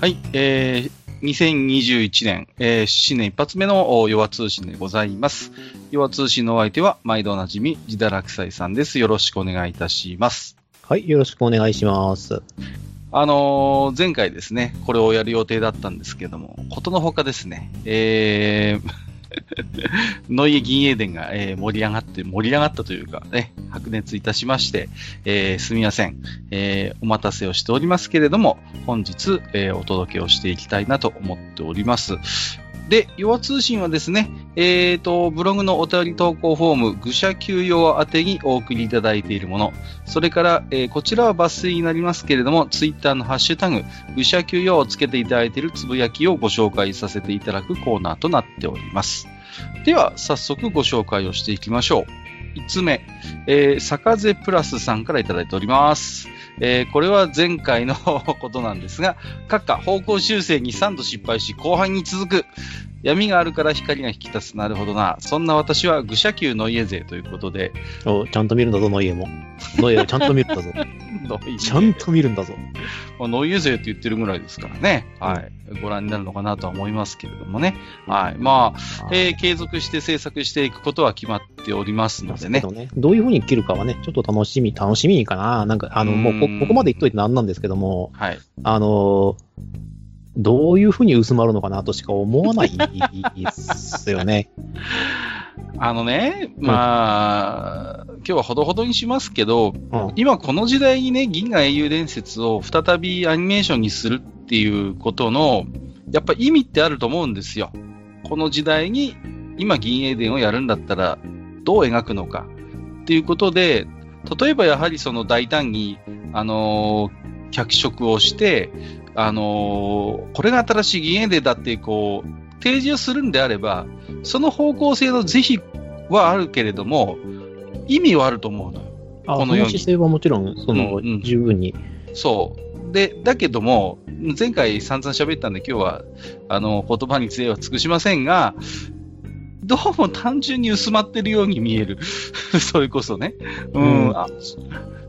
はい、えー、2021年、えー、新年一発目の弱通信でございます。弱通信のお相手は、毎度おなじみ、自堕落斎さんです。よろしくお願いいたします。はい、よろしくお願いします。あのー前回ですね、これをやる予定だったんですけども、ことのほかですね、えー、ノイエ銀英伝が、えー盛り上がって、盛り上がったというかね、白熱いたしまして、えーすみません、えーお待たせをしておりますけれども、本日、えーお届けをしていきたいなと思っております。で、弱通信はですね、えーと、ブログのお便り投稿フォーム、愚者休養宛てにお送りいただいているもの、それから、えーこちらは抜粋になりますけれども、ツイッターのハッシュタグ、愚者休養をつけていただいているつぶやきをご紹介させていただくコーナーとなっております。では、早速ご紹介をしていきましょう。5つ目、えー、坂瀬プラスさんからいただいております。えーこれは前回の ことなんですが、閣下、方向修正に3度失敗し、後半に続く。闇があるから光が引き立つ。なるほどな。そんな私は愚者級の家勢ということで、おちゃんと見るんだぞ、ノイエも。ノイエをちゃんと見るんだぞ。ノイエちゃんと見るんだぞ。まあ、ノイエ勢って言ってるぐらいですからね。はい。ご覧になるのかなとは思いますけれどもね。はい。まあ、えー継続して制作していくことは決まっておりますのでねけ。どねどういう風に切るかはね、ちょっと楽しみ、楽しみかな。なんか、あの、もうこ、うんここまで言っといてなんなんですけども、はい。あの、どういう風に薄まるのかなとしか思わないですよね。あのね、まあ、今日はほどほどにしますけど、うん。今この時代にね、銀河英雄伝説を再びアニメーションにするっていうことの、やっぱ意味ってあると思うんですよ。この時代に今銀英伝をやるんだったらどう描くのかっていうことで、例えばやはりその大胆に、あのー脚色をして、あのーこれが新しい銀英伝だってこう、提示をするんであれば、その方向性の是非はあるけれども、意味はあると思うのよ。あ、ここのようにの姿勢はもちろん、その、うんうん十分に。そう。で、だけども、前回散々喋ったんで今日は、あの、言葉に杖は尽くしませんが、どうも単純に薄まってるように見える。それこそね。うん。うんあ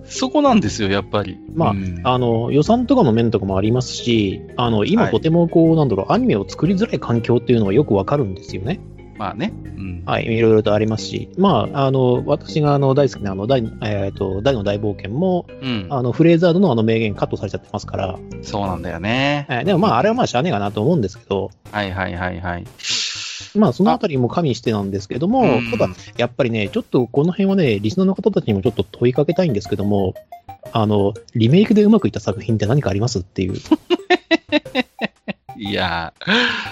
そこなんですよ、やっぱり。まあうんあの、予算とかの面とかもありますし、あの、今はいとてもこう、なんだろう、アニメを作りづらい環境っていうのはよくわかるんですよね。まあね。うん。はい、いろいろとありますし、まあ、あの、私があの大好きなあの大、えっ、と、大の大冒険も、うん。あの、フレーザードのあの名言カットされちゃってますから、そうなんだよね。えーでもまあ、あれはまあ、しゃあねえかなと思うんですけど、はいはいはいはい。まあ、そのあたりも加味してなんですけども、うんただ、やっぱりね、ちょっとこの辺はね、リスナーの方たちにもちょっと問いかけたいんですけども、あの、リメイクでうまくいった作品って何かありますっていう。いやー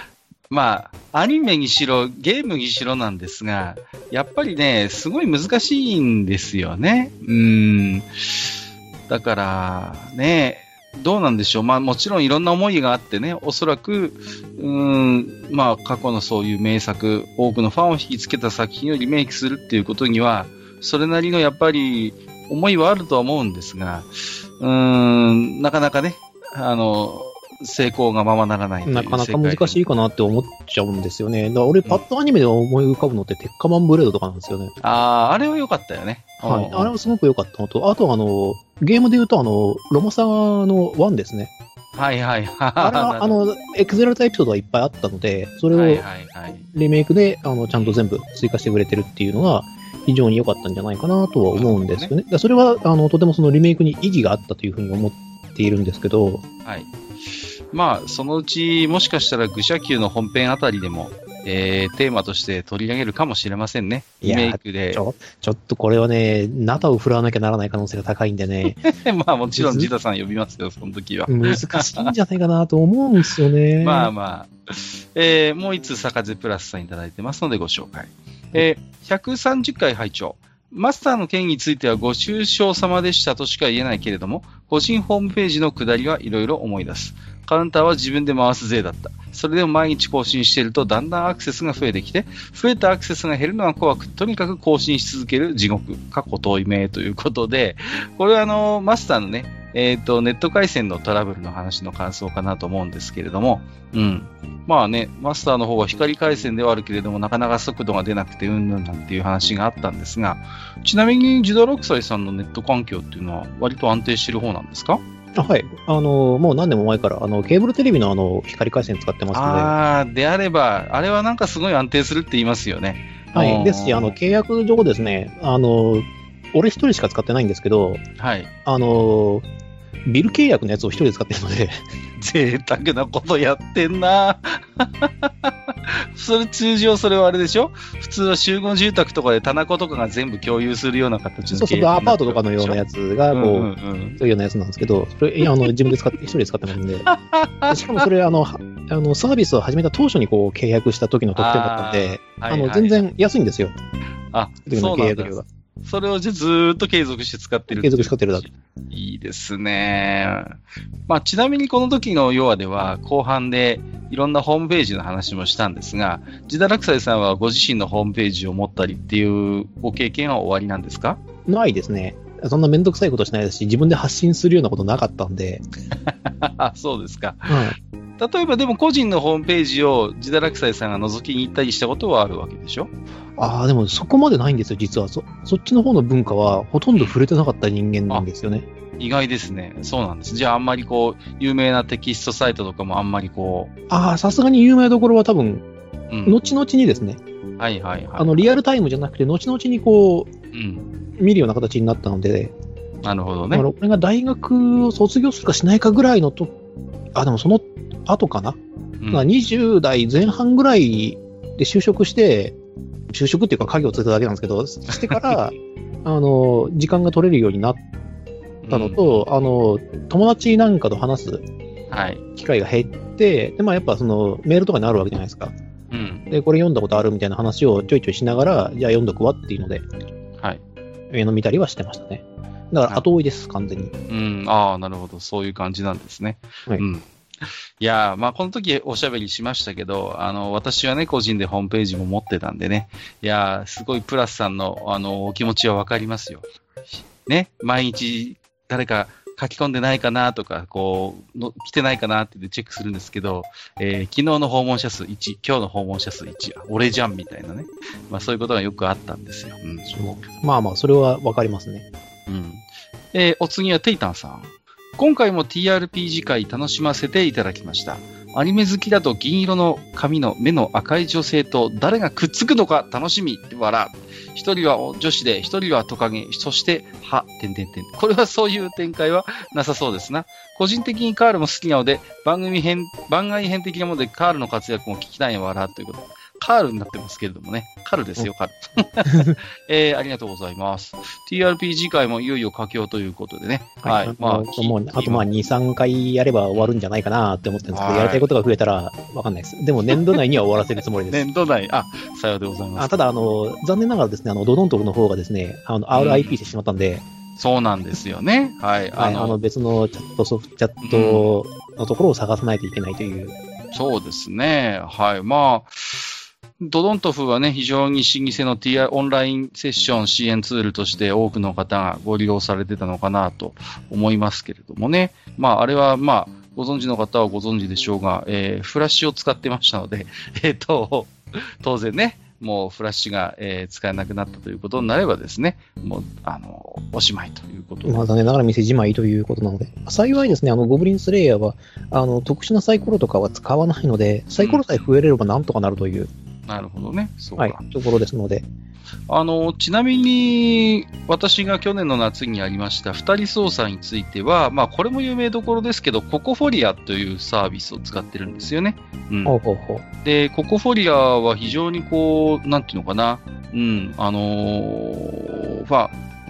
まあ、アニメにしろ、ゲームにしろなんですが、やっぱりね、すごい難しいんですよね。うん。だから、ね、どうなんでしょう。まあもちろんいろんな思いがあってね、おそらく、うん、まあ過去のそういう名作、多くのファンを引きつけた作品をリメイクするっていうことには、それなりのやっぱり思いはあるとは思うんですが、うん、なかなかね、あの、成功がままならないなかなか難しい。いかなって思っちゃうんですよね。だ俺、パッとアニメで思い浮かぶのって、鉄火マンブレードとかなんですよね。ああ、あれは良かったよね。はい。うんあれはすごく良かったのと、あとあの、ゲームで言うと、あの、ロマサガの1ですね。はいはいはい。あれは、あの、エクゼラルタイエピソードがいっぱいあったので、それを。リメイクで、あの、ちゃんと全部追加してくれてるっていうのが、非常に良かったんじゃないかなとは思うんですよね。だからそれは、あの、とてもそのリメイクに意義があったというふうに思っているんですけど、はい。まあ、そのうち、もしかしたら愚者級の本編あたりでも、えー、テーマとして取り上げるかもしれませんね。リメイクでち。ょ、ちょっとこれはね、ナタを振らわなきゃならない可能性が高いんでね、まあ、もちろんジダさん呼びますよ、その時は。難しいんじゃないかなと思うんですよね。まあまあ。えー、もう一つ、坂瀬プラスさんいただいてますのでご紹介。えー、130回拝聴マスターの件についてはご愁傷様でしたとしか言えないけれども、個人ホームページの下りはいろいろ思い出す。カウンターは自分で回す税だった。それでも毎日更新しているとだんだんアクセスが増えてきて、増えたアクセスが減るのが怖く、とにかく更新し続ける地獄、過去遠い目ということで、これはあの、マスターのね、えっ、と、ネット回線のトラブルの話の感想かなと思うんですけれども、うん。まあね、マスターの方は光回線ではあるけれども、なかなか速度が出なくてうんぬんなんていう話があったんですが、ちなみに、ジダロクサイさんのネット環境っていうのは割と安定してる方なんですか？あはい。あの、もう何年も前から、あの、ケーブルテレビのあの、光回線使ってますので、ああ、であれば、あれはなんかすごい安定するって言いますよね。はい。うんですし、あの、契約上ですね、あの、俺一人しか使ってないんですけど、はい。あの、ビル契約のやつを一人で使ってるので、贅沢なことやってんな それ通常それはあれでしょ？普通は集合住宅とかで棚子とかが全部共有するような形のそうそう、アパートとかのようなやつが、こう、うんうんうんそういうようなやつなんですけど、それ、いやあの、自分で使って、一人で使ってますんで。でしかもそれ、あの、はあの、サービスを始めた当初にこう、契約した時の特典だったんで、あの、はいはい全然安いんですよ。あ、その契約料。が。それをじゃあずーっと継続して使ってる継続して使ってるだけ。いいですね。まあ、ちなみにこの時の要はでは、後半でいろんなホームページの話もしたんですが、ジダラクサイさんはご自身のホームページを持ったりっていうご経験はおありなんですか？ないですね。そんなめんどくさいことしないですし、自分で発信するようなことなかったんで、あ そうですか。はい。例えばでも個人のホームページをジダラクサイさんが覗きに行ったりしたことはあるわけでしょ？ああ、でもそこまでないんですよ、実は。そ、そっちの方の文化はほとんど触れてなかった人間なんですよね。意外ですね。そうなんです。じゃああんまりこう、有名なテキストサイトとかもあんまりこああ、さすがに有名どころは多分、う、うん。後々にですね、はいはいはい。あの、リアルタイムじゃなくて、後々にこうん。う、見るような形になったので、なるほどねだから。俺が大学を卒業するかしないかぐらいのと、あ、でもその後かな、うんまあ20代前半ぐらいで就職して、就職っていうか家業をつけただけなんですけど、してから、あの、時間が取れるようになったのと、あの、友達なんかと話すはい。機会が減って、で、まあやっぱそのメールとかになるわけじゃないですか。うん。で、これ読んだことあるみたいな話をちょいちょいしながら、じゃあ読んどくわっていうので、はい。上の見たりはしてましたね。だから後追いです、完全に。うん。ああ、なるほど。そういう感じなんですね。はいうん。いやー、まあ、この時おしゃべりしましたけど、あの、私はね、個人でホームページも持ってたんでね、いやー、すごいプラスさんの、あの、お気持ちはわかりますよ。ね、毎日誰か書き込んでないかなとか、こう、の来てないかなってチェックするんですけど、えー昨日の訪問者数1、今日の訪問者数1、あ俺じゃんみたいなね。まあそういうことがよくあったんですよ。うん。まあまあ、それはわかりますね。うん。えーお次はテイタンさん。今回も TRPG 会楽しませていただきました。アニメ好きだと銀色の髪の目の赤い女性と誰がくっつくのか楽しみ。笑。一人は女子で、一人はトカゲ、そして、は、てんてんてん。これはそういう展開はなさそうですな。個人的にカールも好きなので、番組編、番外編的なものでカールの活躍も聞きたいの笑ということ。カールになってますけれどもね。カルですよ、カル。えー、ありがとうございます。TRPG 会もいよいよ佳境ということでね。はい。あまあの、もう、あとまあ2、3回やれば終わるんじゃないかなって思ってるんですけど、はいやりたいことが増えたらわかんないです。でも年度内には終わらせるつもりです。年度内、あ、さようでございます。あただ、あの、残念ながらですね、あの、ドドントの方がですね、あの、RIP してしまったんで、そうなんですよね。はい。はい、あの、別のチャットソフト、チャットのところを探さないといけないという。そうですね。はい。まあ、ドドントフはね、非常に老舗の TI オンラインセッション支援ツールとして多くの方がご利用されてたのかなと思いますけれどもね。まあ、あれはまあ、ご存知の方はご存知でしょうが、えーフラッシュを使ってましたので、えっ、と、当然ね、もうフラッシュが、えー使えなくなったということになればですね、もう、あの、おしまいということまあ、残念ながら店じまいということなので、幸いですね、あの、ゴブリンスレイヤーは、あの、特殊なサイコロとかは使わないので、サイコロさえ増えれればなんとかなるという、なるほどね。そうか。はい、ところですので、あの、ちなみに、私が去年の夏にやりました二人操作については、まあ、これも有名どころですけど、ココフォリアというサービスを使ってるんですよね。うん。ほうほうほう。で、ココフォリアは非常にこう、なんていうのかな、うん、あのーまあ、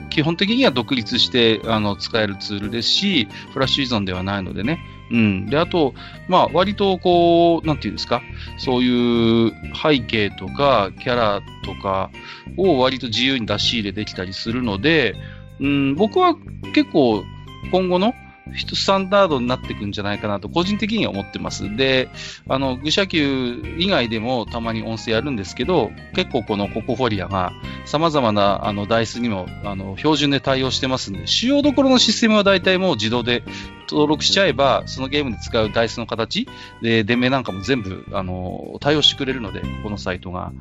基本的には独立してあの使えるツールですし、フラッシュ依存ではないのでね。うん。で、あと、まあ、割とこう、なんていうんですか、そういう背景とか、キャラとかを割と自由に出し入れできたりするので、うん、僕は結構、今後のスタンダードになっていくんじゃないかなと、個人的には思ってます。で、あの、愚者級以外でもたまに音声やるんですけど、結構このココフォリアが様々なあのダイスにもあの標準で対応してますんで、主要どころのシステムは大体もう自動で登録しちゃえば、そのゲームで使うダイスの形で、電名なんかも全部あの対応してくれるので、このサイトが。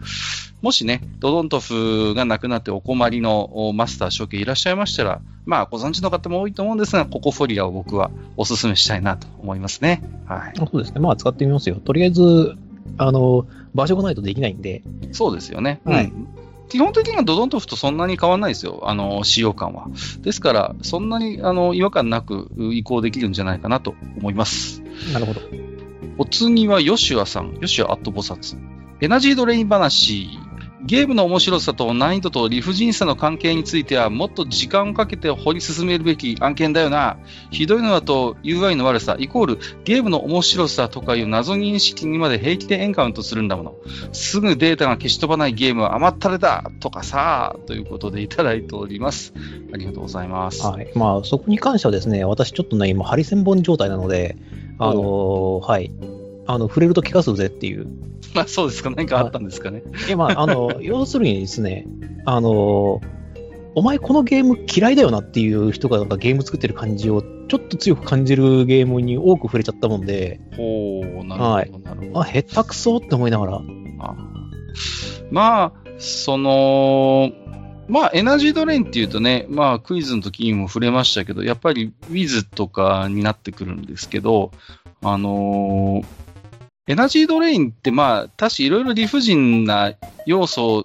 もしね、ドドントフが亡くなってお困りのマスター、処刑いらっしゃいましたら、まあ、ご存知の方も多いと思うんですが、ココフォリアを僕はお勧めしたいなと思いますね。はい。そうですね。まあ、使ってみますよ。とりあえず、あの、場所がないとできないんで。そうですよね。はいうん基本的にはドドントフとそんなに変わらないですよ、あの、使用感は。ですから、そんなに、あの、違和感なく移行できるんじゃないかなと思います。なるほど。お次はヨシュアさん。ヨシュアアットボサツ。エナジードレイン話。ゲームの面白さと難易度と理不尽さの関係についてはもっと時間をかけて掘り進めるべき案件だよな。ひどいのだと UI の悪さ、イコールゲームの面白さとかいう謎認識にまで平気でエンカウントするんだもの。すぐデータが消し飛ばないゲームは甘ったれだとかさということでいただいております。ありがとうございます。はい。まあ、そこに関してはですね、私ちょっとね、今、ハリセンボン状態なので、あのーはい。あの、触れると怪我するぜっていう。まあそうですか。何かあったんですかね。いや、まあ、あの、要するにですね、あの、お前このゲーム嫌いだよなっていう人がなんかゲーム作ってる感じをちょっと強く感じるゲームに多く触れちゃったもんで、ほう、なるほど、はいなるほど。あ、下手くそって思いながら、あまあ、その、まあ、エナジードレインっていうとね、まあ、クイズの時にも触れましたけど、やっぱり Wiz とかになってくるんですけど、あのーエナジードレインってまあ、確かいろいろ理不尽な要素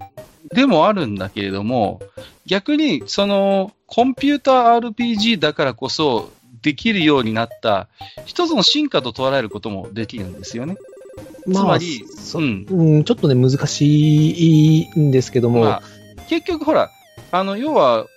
でもあるんだけれども、逆に、その、コンピューター RPG だからこそ、できるようになった、一つの進化と捉えることもできるんですよね。まあ、つまり、そうん。うん、ちょっとね、難しいんですけども、まあ、結局ほら、あの、要は、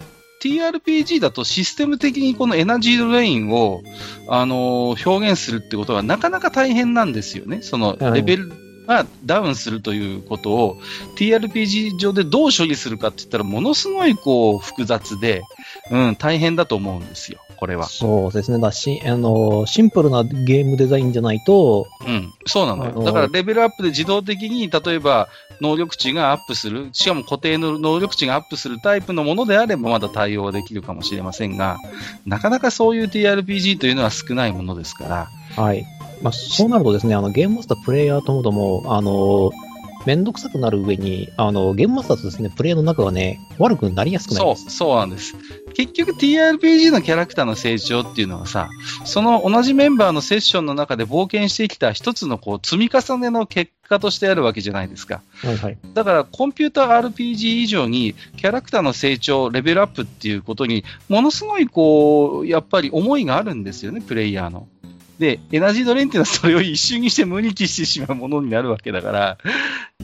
TRPG だとシステム的にこのエナジードレインを、あのー表現するってことがなかなか大変なんですよね。その、はいレベルがダウンするということを TRPG 上でどう処理するかって言ったらものすごいこう複雑で、うん、大変だと思うんですよ。これは。そうですね。だしあのシンプルなゲームデザインじゃないと、うん、そうなのよ。あのだからレベルアップで自動的に、例えば能力値がアップする、しかも固定の能力値がアップするタイプのものであればまだ対応はできるかもしれませんが、なかなかそういう TRPG というのは少ないものですから、はい。まあ、そうなるとですね、あの、ゲームマスター、プレイヤーともども、あの、めんどくさくなる上に、あの、ゲームマスターとですね、プレイヤーの仲がね、悪くなりやすくなりそう。そうなんです。結局 TRPG のキャラクターの成長っていうのはさ、その同じメンバーのセッションの中で冒険してきた一つのこう積み重ねの結果としてあるわけじゃないですか。はいはい。だから、コンピューター RPG 以上に、キャラクターの成長、レベルアップっていうことに、ものすごい、こう、やっぱり思いがあるんですよね、プレイヤーの。で、エナジードレインっていうのはそれを一瞬にして無に帰してしまうものになるわけだから、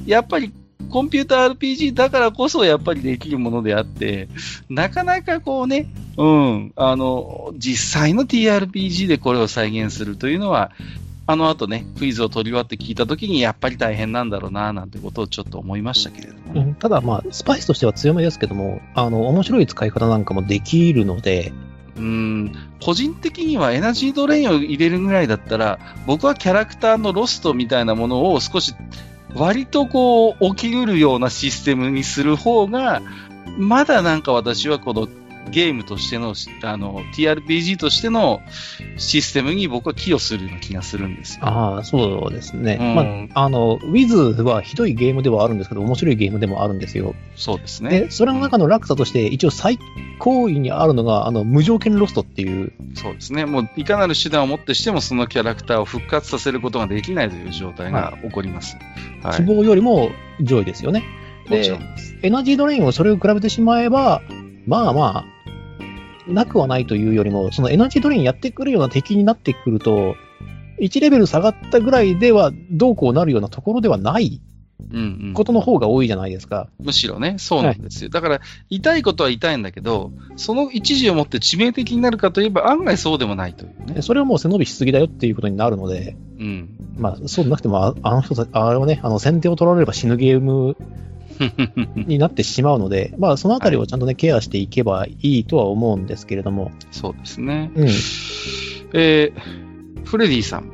やっぱり、コンピューター RPG だからこそやっぱりできるものであって、なかなかこうね、うん、あの、実際の TRPG でこれを再現するというのは、あの後ね、クイズを取り終わって聞いたときに、やっぱり大変なんだろうな、なんてことをちょっと思いましたけれども。ただ、まあ、スパイスとしては強めですけども、あの、面白い使い方なんかもできるので、うん、個人的にはエナジードレインを入れるぐらいだったら、僕はキャラクターのロストみたいなものを少し、割とこう、起きうるようなシステムにする方が、まだなんか私はこのゲームとしての、あの、TRPG としてのシステムに僕は寄与するような気がするんですよ。ああ、そうですね。うんまあ、あの、Wiz はひどいゲームではあるんですけど、面白いゲームでもあるんですよ。そうですね。で、それの中の落差として、一応最高位にあるのが、あの、無条件ロストっていう、そうですね。もう、いかなる手段をもってしても、そのキャラクターを復活させることができないという状態が起こります。はい。希望よりも上位ですよね。で。エナジードレインをそれを比べてしまえば、まあまあ、なくはないというよりも、そのエナジードレインやってくるような敵になってくると、1レベル下がったぐらいではどうこうなるようなところではない。ことの方が多いじゃないですか。むしろね、そうなんですよ。だから、痛いことは痛いんだけど、その一時をもって致命的になるかといえば、案外そうでもないというね。でそれはもう背伸びしすぎだよっていうことになるので、うん。まあそうでなくても、ああの人あれはね、あの先手を取られれば死ぬゲーム になってしまうので、まあそのあたりをちゃんとね、ケアしていけばいいとは思うんですけれども、そうですね。うん。えー、フレディさん。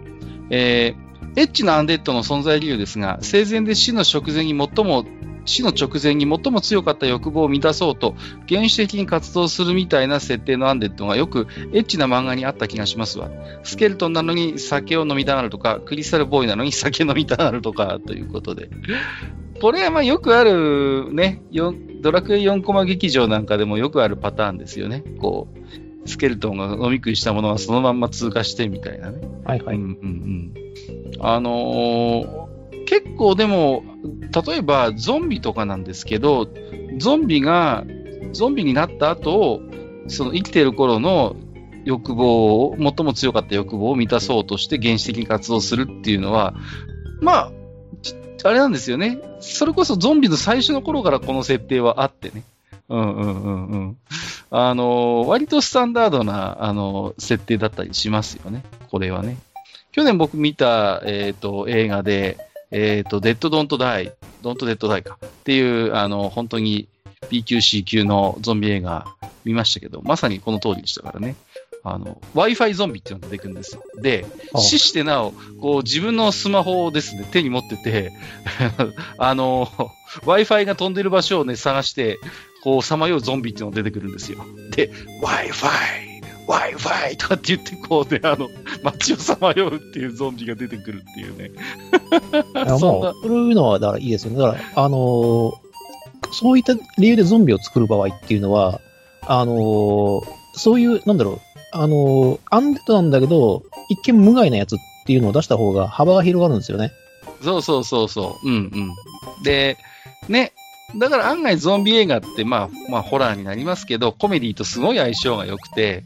えー、エッチなアンデッドの存在理由ですが、生前で死の直前に最も死の直前に最も強かった欲望を満たそうと、原始的に活動するみたいな設定のアンデッドがよくエッチな漫画にあった気がしますわ。スケルトンなのに酒を飲みたがるとか、クリスタルボーイなのに酒飲みたがるとか、ということで。これはまあよくあるね、ドラクエ4コマ劇場なんかでもよくあるパターンですよね。こう、スケルトンが飲み食いしたものがそのまんま通過してみたいなね。はいはい。うんうんうん。あのー結構でも、例えばゾンビとかなんですけど、ゾンビが、ゾンビになった後、その生きてる頃の欲望を、最も強かった欲望を満たそうとして原始的に活動するっていうのは、まあ、あれなんですよね。それこそゾンビの最初の頃からこの設定はあってね。うんうんうんうん。あのー割とスタンダードな、あのー設定だったりしますよね。これはね。去年僕見た、えっ、と、映画で、えっ、と、デッド・ドント・ダイ、ドント・デッド・ダイかっていう、あの、本当に B 級 C 級のゾンビ映画見ましたけど、まさにこの通りでしたからね。あの、Wi-Fi ゾンビっていうのが出てくるんですよ。で、あ死してなお、こう自分のスマホをですね、手に持ってて、あの、Wi-Fi が飛んでる場所をね、探して、こう、さまようゾンビっていうのが出てくるんですよ。で、Wi-Fi! Wi-Fi! とかって言って、こうね、あの、街をさまようっていうゾンビが出てくるっていうね。そそういうのは、だからいいですよね。だから、あのーそういった理由でゾンビを作る場合っていうのは、あのーそういう、なんだろう、あのーアンデッドなんだけど、一見無害なやつっていうのを出した方が幅が広がるんですよね。そうそうそうそう。うんうん。で、ね、だから案外ゾンビ映画って、まあ、まあ、ホラーになりますけど、コメディとすごい相性が良くて、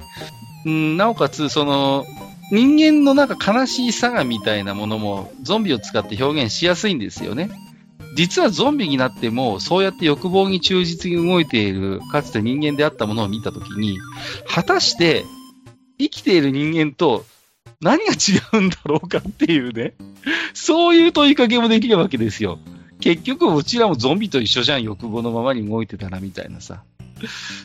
うん、なおかつ、その、人間のなんか悲しいさがみたいなものも、ゾンビを使って表現しやすいんですよね。実はゾンビになっても、そうやって欲望に忠実に動いている、かつて人間であったものを見たときに、果たして、生きている人間と何が違うんだろうかっていうね。そういう問いかけもできるわけですよ。結局、うちらもゾンビと一緒じゃん、欲望のままに動いてたらみたいなさ。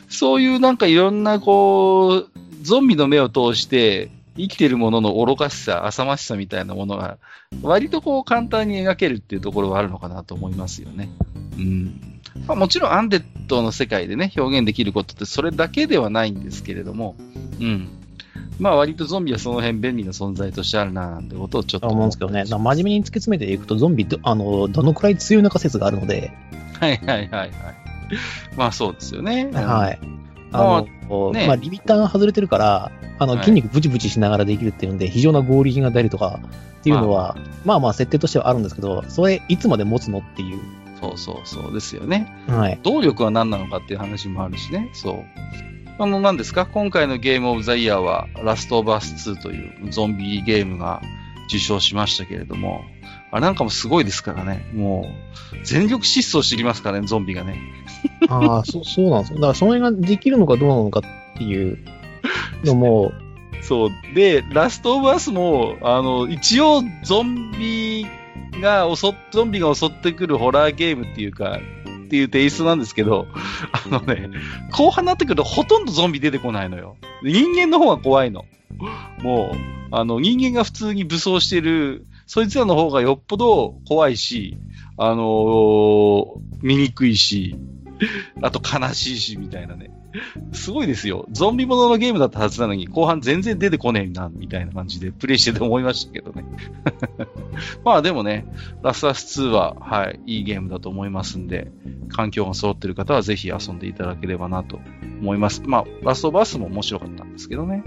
そういうなんかいろんなこう、ゾンビの目を通して、生きてるものの愚かしさ、浅ましさみたいなものが、割とこう簡単に描けるっていうところはあるのかなと思いますよね。うん。まあ、もちろんアンデッドの世界でね、表現できることってそれだけではないんですけれども、うん。まあ割とゾンビはその辺便利な存在としてあるななんてことをちょっとと思うんですけどね。真面目に突き詰めていくと、ゾンビど、あの、どのくらい強いのか説があるので、はいはいはいはい。まあそうですよね。はい。まああの、ねまあ、リミッターが外れてるから、あの、はい筋肉ブチブチしながらできるっていうので、非常な合理が出るとかっていうのは、まあまあ設定としてはあるんですけど、それいつまで持つのっていう。そうそうそうですよね。はい。動力は何なのかっていう話もあるしね。そう。あの、何ですか？今回のゲームオブザイヤーは、ラストオブアス2というゾンビゲームが受賞しましたけれども、あれなんかもすごいですからね。もう、全力疾走してきますからね、ゾンビがね。ああ、そそうなんですよ。だからそれができるのかどうなのかっていうのも、そう。で、ラストオブアスも、あの、一応、ゾンビが襲っ、ゾンビが襲ってくるホラーゲームっていうか、っていうテイストなんですけど、あのね、後半になってくるとほとんどゾンビ出てこないのよ。人間の方が怖いの。もう、あの、人間が普通に武装してる、そいつらの方がよっぽど怖いし、あのー醜いし、あと悲しいし、みたいなね。すごいですよ。ゾンビもののゲームだったはずなのに、後半全然出てこねえな、みたいな感じでプレイしてて思いましたけどね。まあでもね、ラスアス2は、はい、いいゲームだと思いますんで、環境が揃ってる方はぜひ遊んでいただければなと思います。まあ、ラストバースも面白かったんですけどね。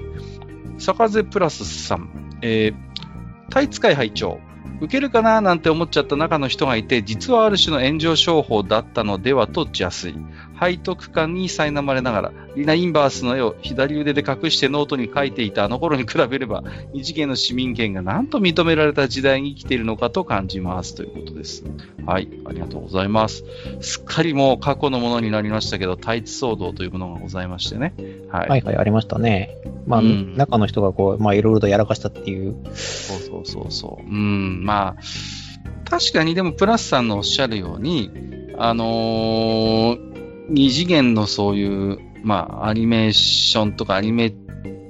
坂瀬プラスさん、えー、タイ使い拝聴受けるかななんて思っちゃった中の人がいて、実はある種の炎上商法だったのではと邪推。背徳感に苛まれながら、リナ・インバースの絵を左腕で隠してノートに書いていたあの頃に比べれば、二次元の市民権がなんと認められた時代に生きているのかと感じます。ということです。はい、ありがとうございます。すっかりもう過去のものになりましたけど、タイツ騒動というものがございましてね。はい。はいはい、ありましたね。まあ、うん中の人がこう、まあ、いろいろとやらかしたっていう。そうそうそうそう。うん、まあ、確かにでもプラスさんのおっしゃるように、あのー二次元のそういう、まあ、アニメーションとかアニメ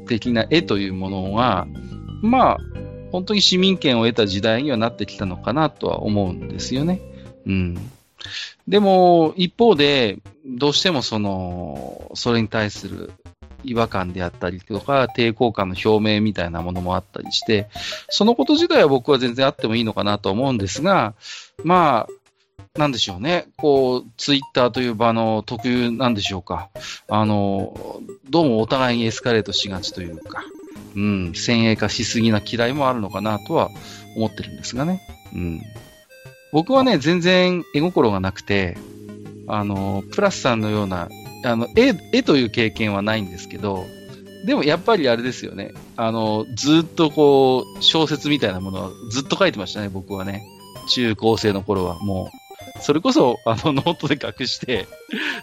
的な絵というものが、まあ、本当に市民権を得た時代にはなってきたのかなとは思うんですよね。うん。でも、一方で、どうしてもその、それに対する違和感であったりとか、抵抗感の表明みたいなものもあったりして、そのこと自体は僕は全然あってもいいのかなと思うんですが、まあ、なんでしょうね。こう、ツイッターという場の特有なんでしょうか。あの、どうもお互いにエスカレートしがちというか、うん、先鋭化しすぎな嫌いもあるのかなとは思ってるんですがね。うん。僕はね、全然絵心がなくて、あの、プラスさんのような、あの、絵、絵という経験はないんですけど、でもやっぱりあれですよね。あの、ずっとこう、小説みたいなものはずっと書いてましたね、僕はね。中高生の頃はもう。それこそ、あの、ノートで隠して、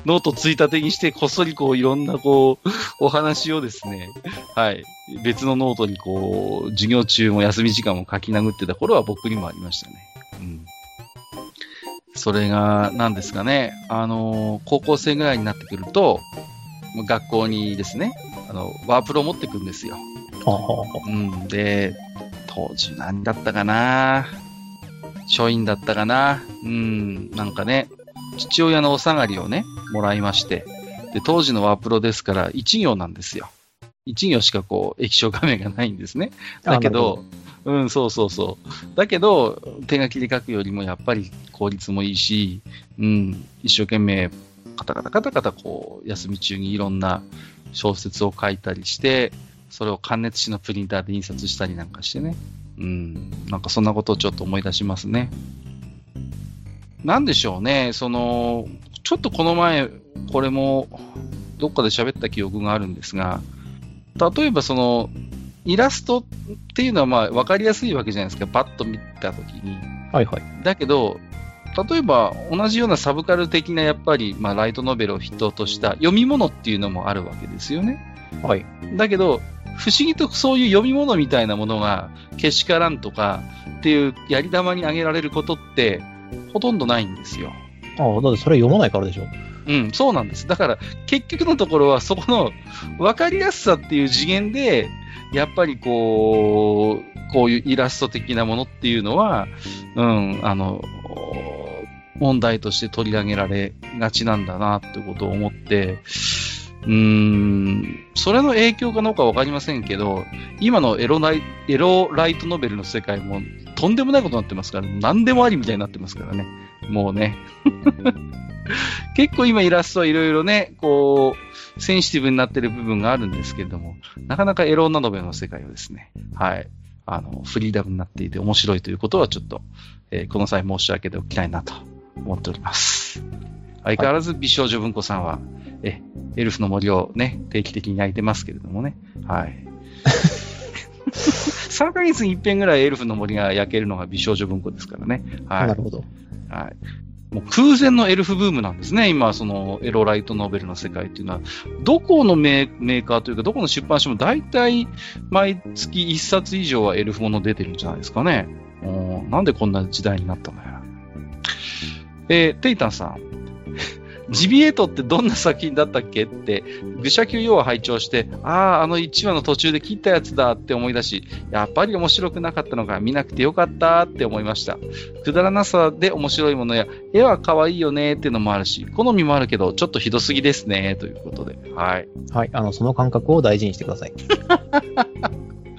ノートついたてにして、こっそりこう、いろんなこう、お話をですね、はい、別のノートにこう、授業中も休み時間も書き殴ってた頃は僕にもありましたね。うん。それが、何ですかね、あの、高校生ぐらいになってくると、学校にですね、あの、ワープロを持ってくんですよ。うん。で、当時何だったかな書院だったかなうん、なんかね、父親のお下がりをね、もらいまして、で、当時のワープロですから1行なんですよ。1行しかこう、液晶画面がないんですね。だけど、うん、そうそうそう。だけど、手書きで書くよりもやっぱり効率もいいし、うん、一生懸命、カタカタカタカタこう、休み中にいろんな小説を書いたりして、それを関熱紙のプリンターで印刷したりなんかしてね。うん、なんかそんなことをちょっと思い出しますね。なんでしょうね、その、ちょっとこの前、これも、どっかで喋った記憶があるんですが、例えばその、イラストっていうのはまあ分かりやすいわけじゃないですか、パッと見たときに。はいはい。だけど、例えば同じようなサブカル的なやっぱり、まあ、ライトノベルを筆頭とした読み物っていうのもあるわけですよね。はい。だけど、不思議とそういう読み物みたいなものがけしからんとかっていうやり玉にあげられることってほとんどないんですよ。ああ、だってそれ読まないからでしょ。うん、そうなんです。だから結局のところはそこの分かりやすさっていう次元でやっぱりこう、こういうイラスト的なものっていうのは、うん、あの、問題として取り上げられがちなんだなってことを思って、うーん、それの影響かどうかわかりませんけど、今のエロライエロライトノベルの世界もとんでもないことになってますから、何でもありみたいになってますからね。もうね。結構今イラストはいろいろね、こう、センシティブになってる部分があるんですけれども、なかなかエロノベルの世界はですね、はい、あの、フリーダムになっていて面白いということはちょっと、えー、この際申し上げておきたいなと思っております。相変わらず美少女文庫さんは、え、エルフの森をね、定期的に焼いてますけれどもね。はい。3ヶ月に一遍ぐらいエルフの森が焼けるのが美少女文庫ですからね。はい。なるほど。はい。もう空前のエルフブームなんですね。今、そのエロライトノベルの世界っていうのは、どこのメーカーというか、どこの出版社も大体毎月1冊以上はエルフもの出てるんじゃないですかね。なんでこんな時代になったのや。えー、テイタンさん。ジビエートってどんな作品だったっけ？って、愚者級要は拝聴して、ああ、あの1話の途中で切ったやつだって思い出し、やっぱり面白くなかったのが見なくてよかったって思いました。くだらなさで面白いものや、絵は可愛いよねっていうのもあるし、好みもあるけど、ちょっとひどすぎですね、ということで。はい。はい、あの、その感覚を大事にしてください。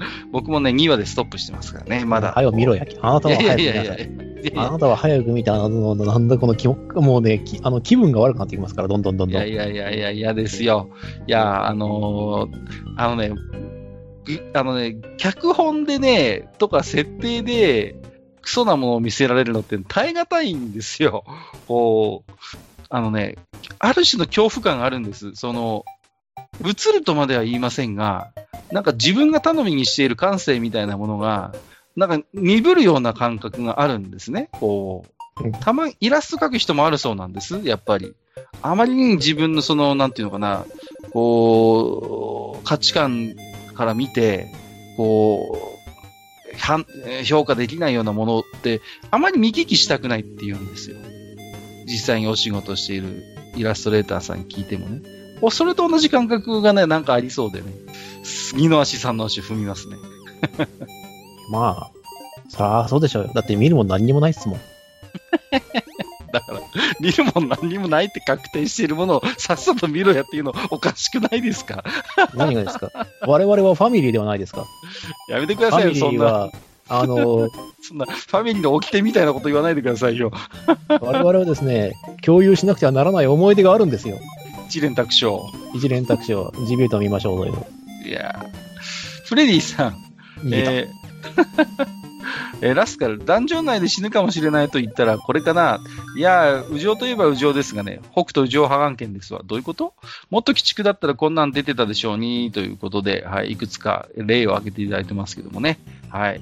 僕もね、2話でストップしてますからね、まだ。はよ見ろや。あなたは早く見なさい。いやいやいやいやあなたは早く見て、あの、なんだこの気もうね、あの気分が悪くなってきますから、どんどんどんどん。いやいやいやいや、嫌ですよ。いや、あのー、あのね、あのね、脚本でね、とか設定で、クソなものを見せられるのって耐え難いんですよ。こう、あのね、ある種の恐怖感があるんです。その、映るとまでは言いませんが、なんか自分が頼みにしている感性みたいなものが、なんか鈍るような感覚があるんですね。こう、たまにイラスト描く人もあるそうなんです、やっぱり。あまりに自分のその、なんていうのかな、こう、価値観から見て、こう、評価できないようなものって、あまり見聞きしたくないって言うんですよ。実際にお仕事しているイラストレーターさんに聞いてもね。それと同じ感覚がね、なんかありそうでね。次の足三の足踏みますね。まあ、そらそうでしょうよ。だって見るも何にもないっすもん。だから、見るもん何にもないって確定しているものをさっさと見ろやっていうのおかしくないですか？何がですか？我々はファミリーではないですか？やめてくださいよ、そんな。あの、そんな、ファミリーの掟みたいなこと言わないでくださいよ。我々はですね、共有しなくてはならない思い出があるんですよ。一連卓章。一連卓章、ジビエートを見ましょううの。いやーフレディさん、えー えーラスカル、ダンジョン内で死ぬかもしれないと言ったら、これかな。いやー、宇城といえば宇城ですがね、北斗宇城破眼剣ですわ。どういうこと？もっと鬼畜だったらこんなん出てたでしょうに、ということで、はい、いくつか例を挙げていただいてますけどもね。はい。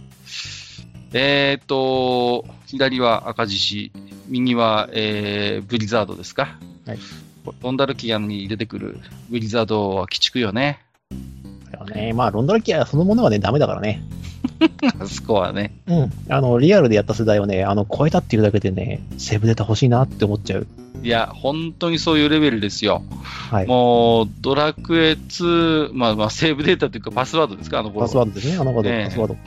えーっと、左は赤獅子、右は、えー、ブリザードですか。はい。ロンダルキアンに出てくるブリザードは鬼畜よね。ね、まあ、ロンドラキアそのものはね、ダメだからね。あそこはね。うん。あの、リアルでやった世代はね、あの、超えたっていうだけでね、セーブデータ欲しいなって思っちゃう。いや、本当にそういうレベルですよ。はい。もう、ドラクエ2、まあまあ、セーブデータというかパスワードですか、あの頃。パスワードですね、あの頃、ねえパスワード。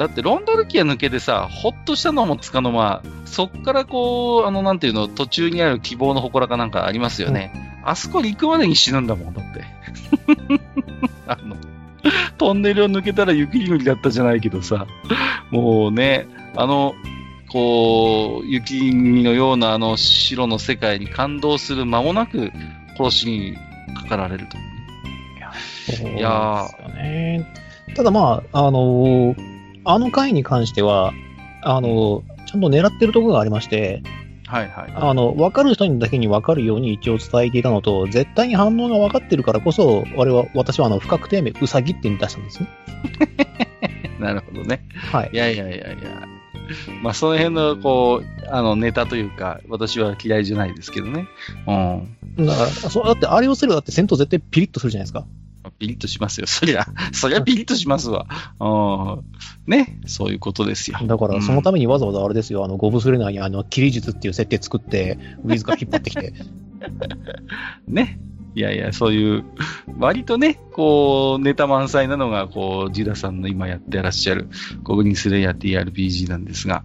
だって、ロンダルキア抜けてさ、ほっとしたのもつかの間、そっからこう、あの、なんていうの、途中にある希望の祠かなんかありますよね。あそこに行くまでに死ぬんだもん、だって。あの、トンネルを抜けたら雪国だったじゃないけどさ、もうね、あの、こう、雪国のようなあの白の世界に感動する間もなく殺しにかかられると。そういやなんですよね。ただまあ、あのーあの回に関しては、あのーちゃんと狙ってるところがありまして、はいはい。あの、分かる人にだけに分かるように一応伝えていたのと、絶対に反応が分かってるからこそ、我は、私はあの、不確定名、うさぎって出したんですね。なるほどね。はいい。やいやいやいや。まあ、その辺の、こう、あの、ネタというか、私は嫌いじゃないですけどね。うん。だから、そう、だってあれをすればだって戦闘絶対ピリッとするじゃないですか。ピリッとしますよ。そりゃ、そりゃピリッとしますわ。うん。ね。そういうことですよ。だから、そのためにわざわざあれですよ、あの、ゴブスレナーにあの、切り術っていう設定作って、ウィズが引っ張ってきて。ね。いやいや、そういう、割とね、こう、ネタ満載なのが、こう、ジダさんの今やってらっしゃる、ゴブリンスレイヤー TRPG なんですが、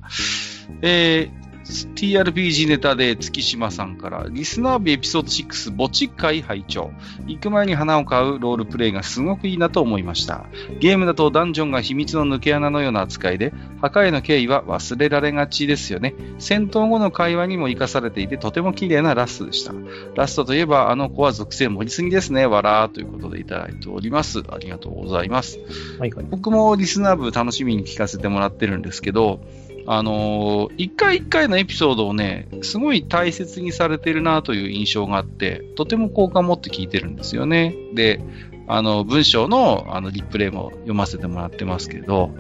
えー TRPG ネタで月島さんから、リスナー部エピソード6、墓地会拝聴行く前に花を買うロールプレイがすごくいいなと思いました。ゲームだとダンジョンが秘密の抜け穴のような扱いで、破壊の経緯は忘れられがちですよね。戦闘後の会話にも活かされていて、とても綺麗なラストでした。ラストといえば、あの子は属性盛りすぎですね、わらーということでいただいております。ありがとうございます。はいはい。僕もリスナー部楽しみに聞かせてもらってるんですけど、あのー一回一回のエピソードをね、すごい大切にされてるなという印象があって、とても好感持って聞いてるんですよね。で、あの、文章のあのリプレイも読ませてもらってますけど、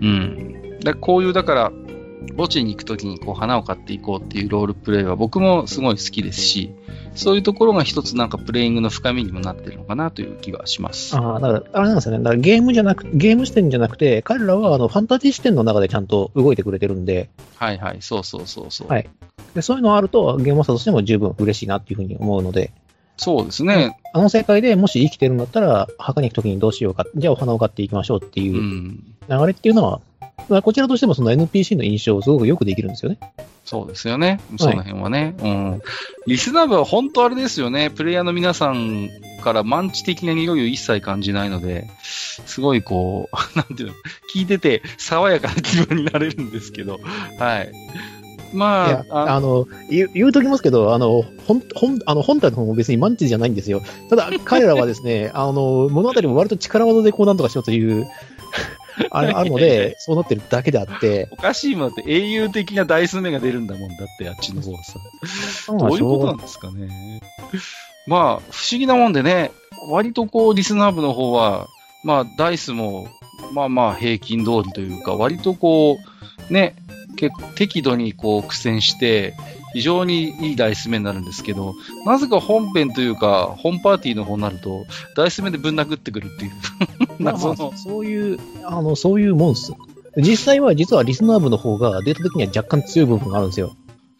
うん。でこういう、だから、墓地に行くときにこう花を買っていこうっていうロールプレイは僕もすごい好きですし、そういうところが一つなんかプレイングの深みにもなってるのかなという気がします。ああ、だから、あれなんですよね。だからゲームじゃなく、ゲーム視点じゃなくて、彼らはあの、ファンタジー視点の中でちゃんと動いてくれてるんで、はいはい、そうそうそうそう。はいでそういうのあると、ゲームマスターとしても十分嬉しいなっていうふうに思うので、そうですね。あの世界でもし生きてるんだったら、墓に行くときにどうしようか、じゃあお花を買っていきましょうっていううん。流れっていうのは、まあこちらとしてもその NPC の印象をすごくよくできるんですよね。そうですよね。その辺はね。うん。リスナー部は本当あれですよね。プレイヤーの皆さんからマンチ的な匂いを一切感じないので、すごいこう、なんていうの、聞いてて爽やかな気分になれるんですけど、はい。まあ、、ああの、言う言うときますけど、あの、本、本、あの、本体の方も別にマンチじゃないんですよ。ただ、彼らはですね、あの、物語も割と力技でこうなんとかしようという、あれ、あるので、そうなってるだけであって、おかしいもんだって英雄的なダイス目が出るんだもんだって、あっちの方はさ。どういうことなんですかね。まあ、不思議なもんでね、割とこう、リスナー部の方は、まあ、ダイスも、まあまあ、平均通りというか、割とこう、ね、結構適度にこう苦戦して、非常にいいダイス目になるんですけど、なぜか本編というか、本パーティーの方になると、ダイス目でぶん殴ってくるっていう。まあまあ、そういう、あの、そういうもんっす。実際は、実はリスナー部の方がデータ的には若干強い部分があるんですよ。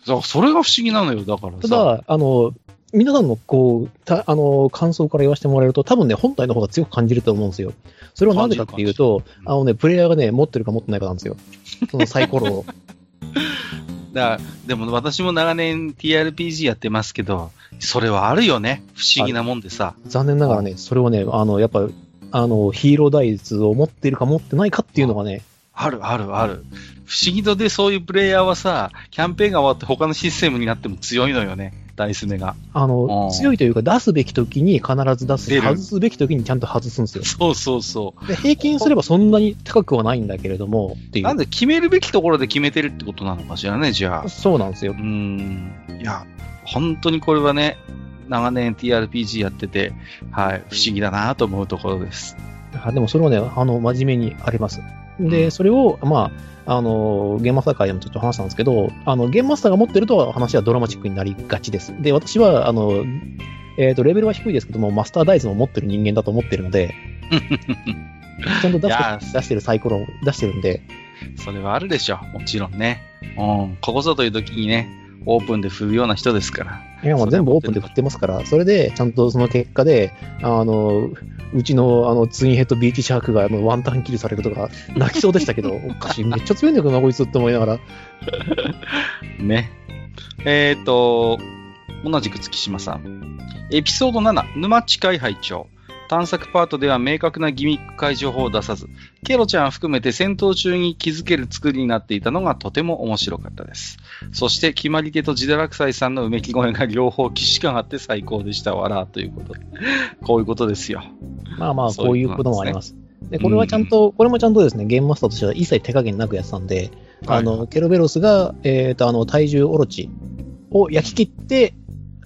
そうそれが不思議なのよ、だからさ。ただ、あの、皆さんの、こう、たあの、感想から言わせてもらえると、多分ね、本体の方が強く感じると思うんですよ。それはなぜかっていうと、あのね、プレイヤーがね、持ってるか持ってないかなんですよ。そのサイコロを。だでも私も長年 TRPG やってますけど、それはあるよね。不思議なもんでさ。残念ながらね、それをね、あの、やっぱ、あの、ヒーローダイズを持っているか持ってないかっていうのがね、あるあるある。不思議とでそういうプレイヤーはさ、キャンペーンが終わって他のシステムになっても強いのよね。ダイス目が。あのう、ん強いというか出すべき時に必ず出す外すべき時にちゃんと外すんですよ。そうそうそで、平均すればそんなに高くはないんだけれども、ってう。いう。なんで決めるべきところで決めてるってことなのかしらね、じゃあ。そうなんですよう。ーん。いや、本当にこれはね、長年 TRPG やってて、はい、不思議だなと思うところです。あでもそれはね、あの、真面目にあります。うんで、それを、まあ、あの、ゲームマスター会でもちょっと話したんですけど、あの、ゲームマスターが持ってると話はドラマチックになりがちです。で、私は、あの、えっ、と、レベルは低いですけども、マスターダイズも持ってる人間だと思ってるので、ちゃんと出して出してるサイコロを出してるんで、それはあるでしょ。もちろんね。うん。ここぞという時にね、オープンで振るような人ですから。いや、もう全部オープンで振ってますから、それで、ちゃんとその結果で、あの、うちの、あの、ツインヘッドビーチシャークがもうワンタンキルされるとか、泣きそうでしたけど、おかしい、めっちゃ強いんだけどな、こいつって思いながら。ね。えっ、と、同じく月島さん。エピソード7、沼地会拝聴探索パートでは明確なギミック解除法を出さず、ケロちゃん含めて戦闘中に気づける作りになっていたのがとても面白かったです。そして、決まり手とジダラクサイさんのうめき声が両方既視感あって最高でしたわら、ということで。こういうことですよ。まあまあ、そういこういううことともあります。で、これはちゃんと、これもちゃんとですね、ゲームマスターとしては一切手加減なくやってたんで、あの、ケロベロスが、えっ、と、あの、体重オロチを焼き切って、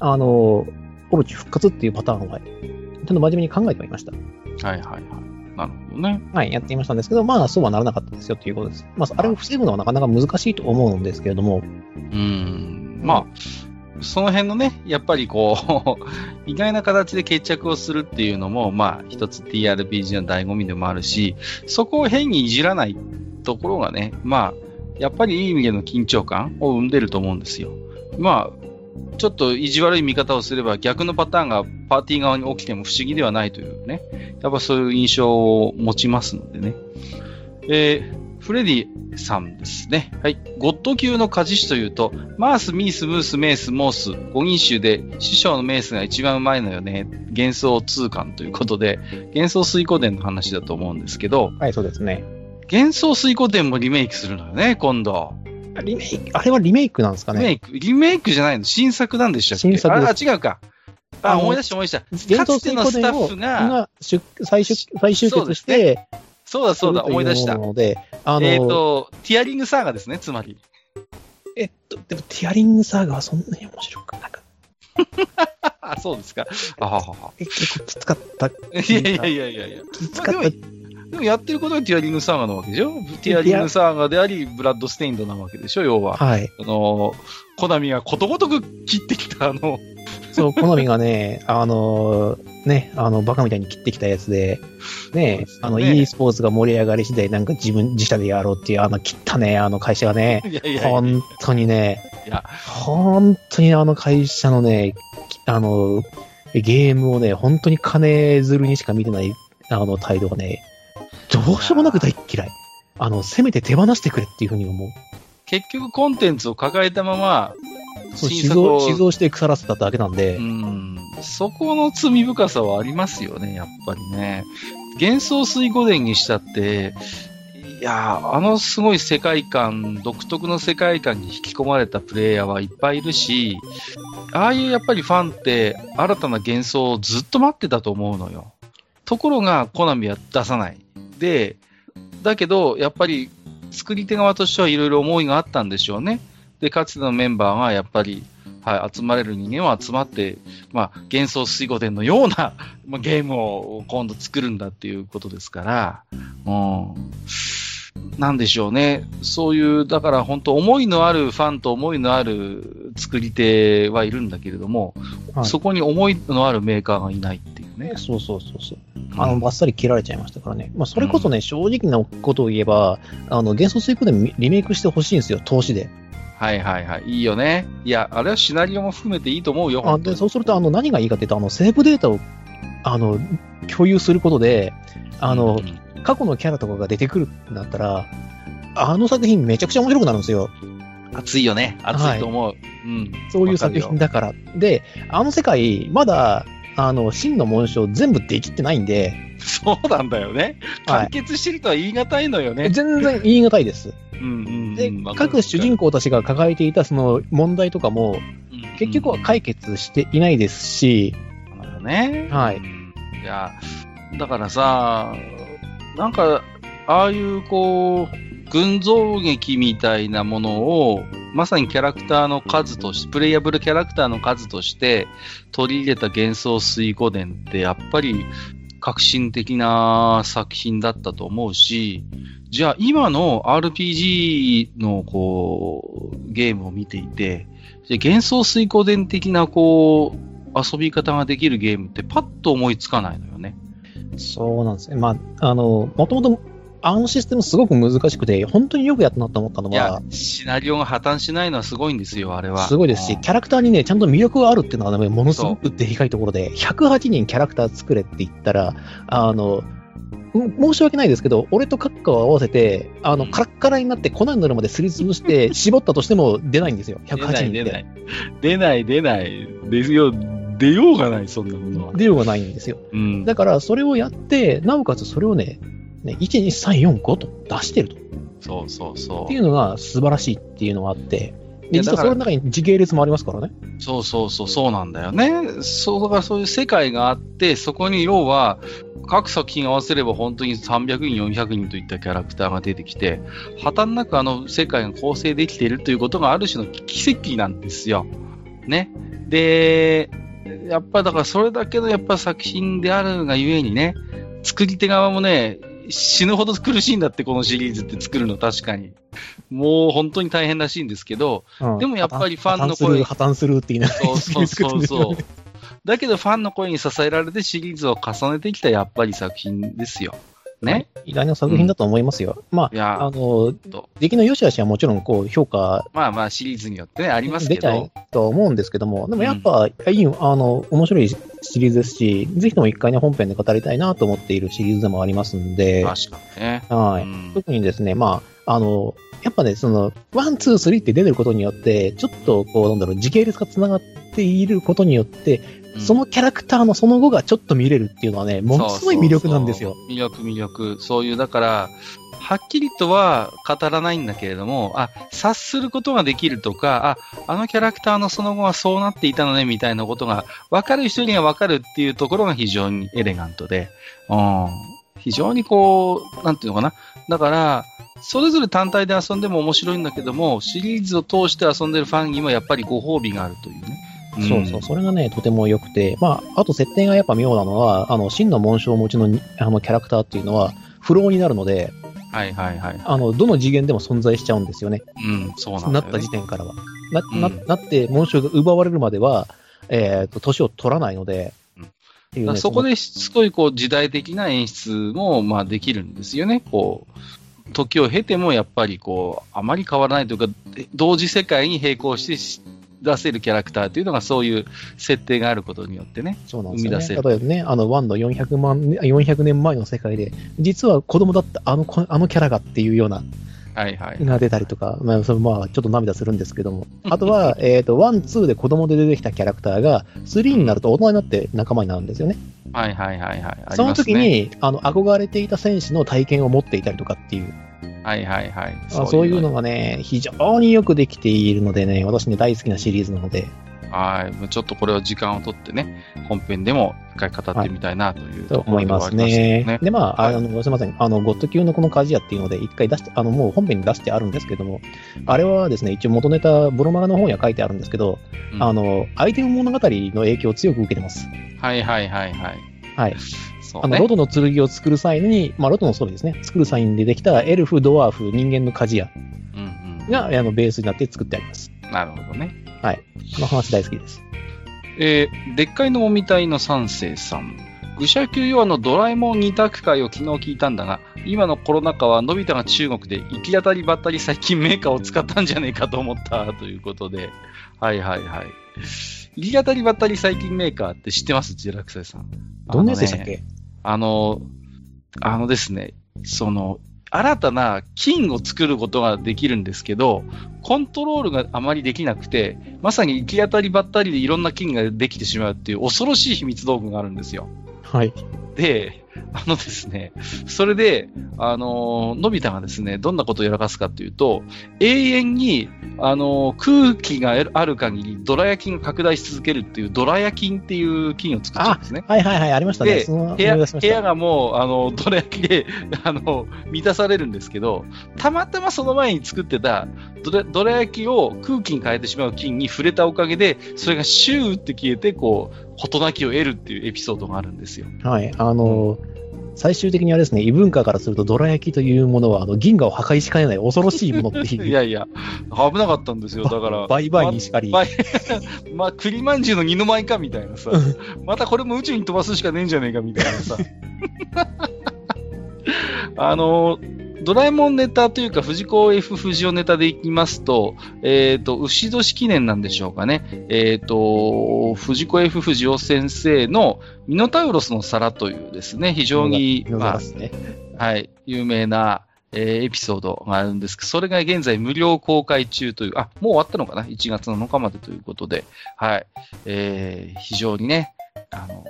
あの、オロチ復活っていうパターンを、はいちゃんと真面目に考えてはいました。はいはいはい。なるほどね。はい、やっていましたんですけど、まあ、そうはならなかったですよということです。まあ、あれを防ぐのはなかなか難しいと思うんですけれども、うん。まあ、その辺のね、やっぱりこう、意外な形で決着をするっていうのも、まあ、一つ TRPG の醍醐味でもあるし、そこを変にいじらないところがね、まあ、やっぱりいい意味での緊張感を生んでると思うんですよ。まあ、ちょっと意地悪い見方をすれば逆のパターンがパーティー側に起きても不思議ではないというね、やっぱそういう印象を持ちますのでね。えーフレディさんですね。はい。ゴッド級の家事師というと、マース、ミース、ムース、メース、モース、5人衆で師匠のメースが一番うまいのよね。幻想通感ということで、幻想水湖伝の話だと思うんですけど、はい、そうですね。幻想水湖伝もリメイクするのよね、今度。リメイク、あれはリメイクなんですかね？リメイク、リメイクじゃないの？新作なんでしたっけ？新作あ、あ違うか。あ、あの思い出した思い出した。かつてのスタッフが、が出再集結しそうでて、そうだそうだ、思い出したで、あの、えっ、と、ティアリングサーガですね、つまり。えっと、でも、ティアリングサーガはそんなに面白くなか そうですか。あはは結構きつかった。いやいやいやいやいや。きつかった。まあででもやってることはティアリングサーガなわけでしょ？ティアリングサーガであり、ブラッドステインドなわけでしょ？要は。はい。あの、コナミがことごとく切ってきたあの、そう、好みがね、あのーね、あの、バカみたいに切ってきたやつで、ね、あの、ね e スポーツが盛り上がり次第、なんか自分自社でやろうっていう、あの、切ったね、あの会社がね、いやいやいや。本当にね、いや。本当にあの会社のね、きあの、ゲームをね、本当に金づるにしか見てない、あの態度がね、どうしようもなく大っ嫌い。あの、せめて手放してくれっていうふうに思う。結局コンテンツを抱えたまま、静を、作を静をして腐らせただけなんで、うん、そこの罪深さはありますよね、やっぱりね。幻想水湖伝にしたって、いやー、あのすごい世界観、独特の世界観に引き込まれたプレイヤーはいっぱいいるし、ああいうやっぱりファンって新たな幻想をずっと待ってたと思うのよ。ところが、コナミは出さない。で、だけど、やっぱり作り手側としてはいろいろ思いがあったんでしょうね。で、かつてのメンバーがやっぱり、はい、集まれる人間は集まって、まあ、幻想水湖伝のような、まあ、ゲームを今度作るんだっていうことですから、うん。なんでしょうね。そういう、だから本当思いのあるファンと思いのある作り手はいるんだけれども、はいそこに思いのあるメーカーがいないってね。そうそうそうそう。あの、バッサリ切られちゃいましたからね。まあ、それこそね、正直なことを言えば、あの、幻想水湖でリメイクしてほしいんですよ、投資で。はいはいはい。いいよね。いや、あれはシナリオも含めていいと思うよ。あで、そうすると、あの、何がいいかっていうと、あの、セーブデータを、あの、共有することで、あの、うん過去のキャラとかが出てくるってなったら、あの作品めちゃくちゃ面白くなるんですよ。熱いよね。熱いと思う。うん。そういう作品だから。で、あの世界、まだ、あの、真の紋章全部できってないんで、そうなんだよね。完はい。結してるとは言い難いのよね。全然言い難いです。うんうんうんで各主人公たちが抱えていたその問題とかも、結局は解決していないですし、なるほどね。はいうん。いや、だからさ、なんか、ああいうこう、群像劇みたいなものを、まさにキャラクターの数として、プレイヤブルキャラクターの数として取り入れた幻想水湖伝って、やっぱり革新的な作品だったと思うし、じゃあ今の RPG のこう、ゲームを見ていて、幻想水湖伝的なこう、遊び方ができるゲームってパッと思いつかないのよね。そうなんですね。まあ、あの、もともと、あのシステムすごく難しくて、本当によくやったなと思ったのいやは、、シナリオが破綻しないのはすごいんですよ、あれは。すごいですし、うんキャラクターにね、ちゃんと魅力があるっていうのはね、ものすごくでかいところで、108人キャラクター作れって言ったら、あの、ん申し訳ないですけど、俺とカッカを合わせて、あの、うんカラッカラになって粉になるまですりつぶして、絞ったとしても出ないんですよ、出な108い、人。出ない。出ない、出ない。出よう、出ようがない、そんなものは。出ようがないんですよ。うん。だから、それをやって、なおかつそれをね、ね1、2、3、4、5と出してると。そうそうそう。っていうのが素晴らしいっていうのがあって、で、実はその中に時系列もありますからね。そうそうそう、そうなんだよね。そう、だからそういう世界があって、そこに要は、各作品合わせれば本当に300人、400人といったキャラクターが出てきて、破綻なくあの世界が構成できているということがある種の奇跡なんですよ。ね。で、やっぱだからそれだけのやっぱ作品であるがゆえにね、作り手側もね、死ぬほど苦しいんだって、このシリーズって作るの確かに。もう本当に大変らしいんですけど、うんでもやっぱりファンの声破綻する、破綻するって言いながらそうそうそうそう。だけどファンの声に支えられてシリーズを重ねてきたやっぱり作品ですよ。ね。偉大な作品だと思いますよ。まいやあ、あのと、出来の良し悪しはもちろんこう評価まあまあシリーズによってね、ありますけ出ちゃうど。とは思うんですけども、でもやっぱ、いい、あの、面白いシリーズですし、ぜひとも一回ね、本編で語りたいなと思っているシリーズでもありますんで、確かにね。はい。うん特にですね、まあ、あの、やっぱね、その、ワン、ツー、スリーって出てることによって、ちょっと、こう、なんだろう、時系列が繋がっていることによって、うんそのキャラクターのその後がちょっと見れるっていうのはね、ものすごい魅力なんですよ。そうそうそう魅力、魅力。そういう、だから、はっきりとは語らないんだけれども、あ、察することができるとか、あ、あのキャラクターのその後はそうなっていたのね、みたいなことが、分かる人には分かるっていうところが非常にエレガントで、うん。非常にこう、なんていうのかな。だから、それぞれ単体で遊んでも面白いんだけども、シリーズを通して遊んでるファンにもやっぱりご褒美があるというね。んそうそう、それがね、とても良くて、まあ、あと設定がやっぱ妙なのは、あの、真の紋章をお持ちのにあのキャラクターっていうのは、不老になるので、はいはいはい。あの、どの次元でも存在しちゃうんですよね。うん、そうなんね。なった時点からは。な、なうんなって、紋章が奪われるまでは、えっ、と、年を取らないので、うんねそこでしつこいこう時代的な演出もまあできるんですよね。こう、時を経てもやっぱりこう、あまり変わらないというか、同時世界に並行してし出せるキャラクターというのがそういう設定があることによってね。そうなんですよね。生み出せる例えばね、あの、ワンの400万、400年前の世界で、実は子供だったあの子、あのキャラがっていうような、はいはい。が出たりとか、まあ、それまあ、ちょっと涙するんですけども。あとは、えっと、ワン、ツーで子供で出てきたキャラクターが、スリーになると大人になって仲間になるんですよね。はいはいはいはい。その時に、あの、憧れていた戦士の体験を持っていたりとかっていう、はいはいはい。あそういうのがね、非常によくできているのでね、私ね、大好きなシリーズなので、はい。ちょっとこれを時間をとってね、本編でも一回語ってみたいなというとところ思いますね。で、まあ、はいあの、すみません。あの、ゴッド級のこの鍛冶屋っていうので、一回出して、あの、もう本編に出してあるんですけども、あれはですね、一応元ネタ、ブロマガの方には書いてあるんですけど、うんあの、アイテム物語の影響を強く受けてます。はいはいはいはい。はい。そうあの、ね。ロトの剣を作る際に、まあ、ロトのストーリーですね。作る際に出てきたエルフ、ドワーフ、人間の鍛冶うん屋が、あの、ベースになって作ってあります。うん。なるほどね。この話大好きです。えー、でっかいのもみたいの三世さん。愚者級用のドラえもん二択会を昨日聞いたんだが、今のコロナ禍はのび太が中国で行き当たりばったり最近メーカーを使ったんじゃねえかと思ったということで。はいはいはい。行き当たりばったり最近メーカーって知ってます？ジェラクサイさん。どんなやつでしたっけ？あの、あのですね、その、新たな金を作ることができるんですけど、コントロールがあまりできなくて、まさに行き当たりばったりでいろんな金ができてしまうっていう恐ろしい秘密道具があるんですよ。はい。で、あのですね、それで、あののび太がですね、どんなことをやらかすかっていうと、永遠に、あの空気がある限り、ドラ焼きが拡大し続けるっていう、ドラ焼きっていう金を作っちゃうんですね。はいはいはい、ありましたね。で、部屋部屋がもう、あの、ドラ焼きで、あの、満たされるんですけど、たまたまその前に作ってたドラ、ドラ焼きを空気に変えてしまう金に触れたおかげで、それがシューって消えて、こう、事なきを得るっていうエピソードがあるんですよ。はい。あの、最終的にあれですね、異文化からすると、ドラ焼きというものは、あの、銀河を破壊しかねない恐ろしいものっていう。いやいや、危なかったんですよ。だから。売買にしかり。ま、まあ、栗まんじゅうの二の舞かみたいなさ。またこれも宇宙に飛ばすしかねえんじゃねえかみたいなさ。あの、ドラえもんネタというか、藤子 F 不二雄ネタでいきますと、えっ、ー、と、牛年記念なんでしょうかね。えっ、ー、と、藤子 F 不二雄先生のミノタウロスの皿というですね、非常に、まあ、はい、有名な、えー、エピソードがあるんですけど、それが現在無料公開中という、あ、もう終わったのかな ?1 月7日までということで、はい、えー、非常にね、あの、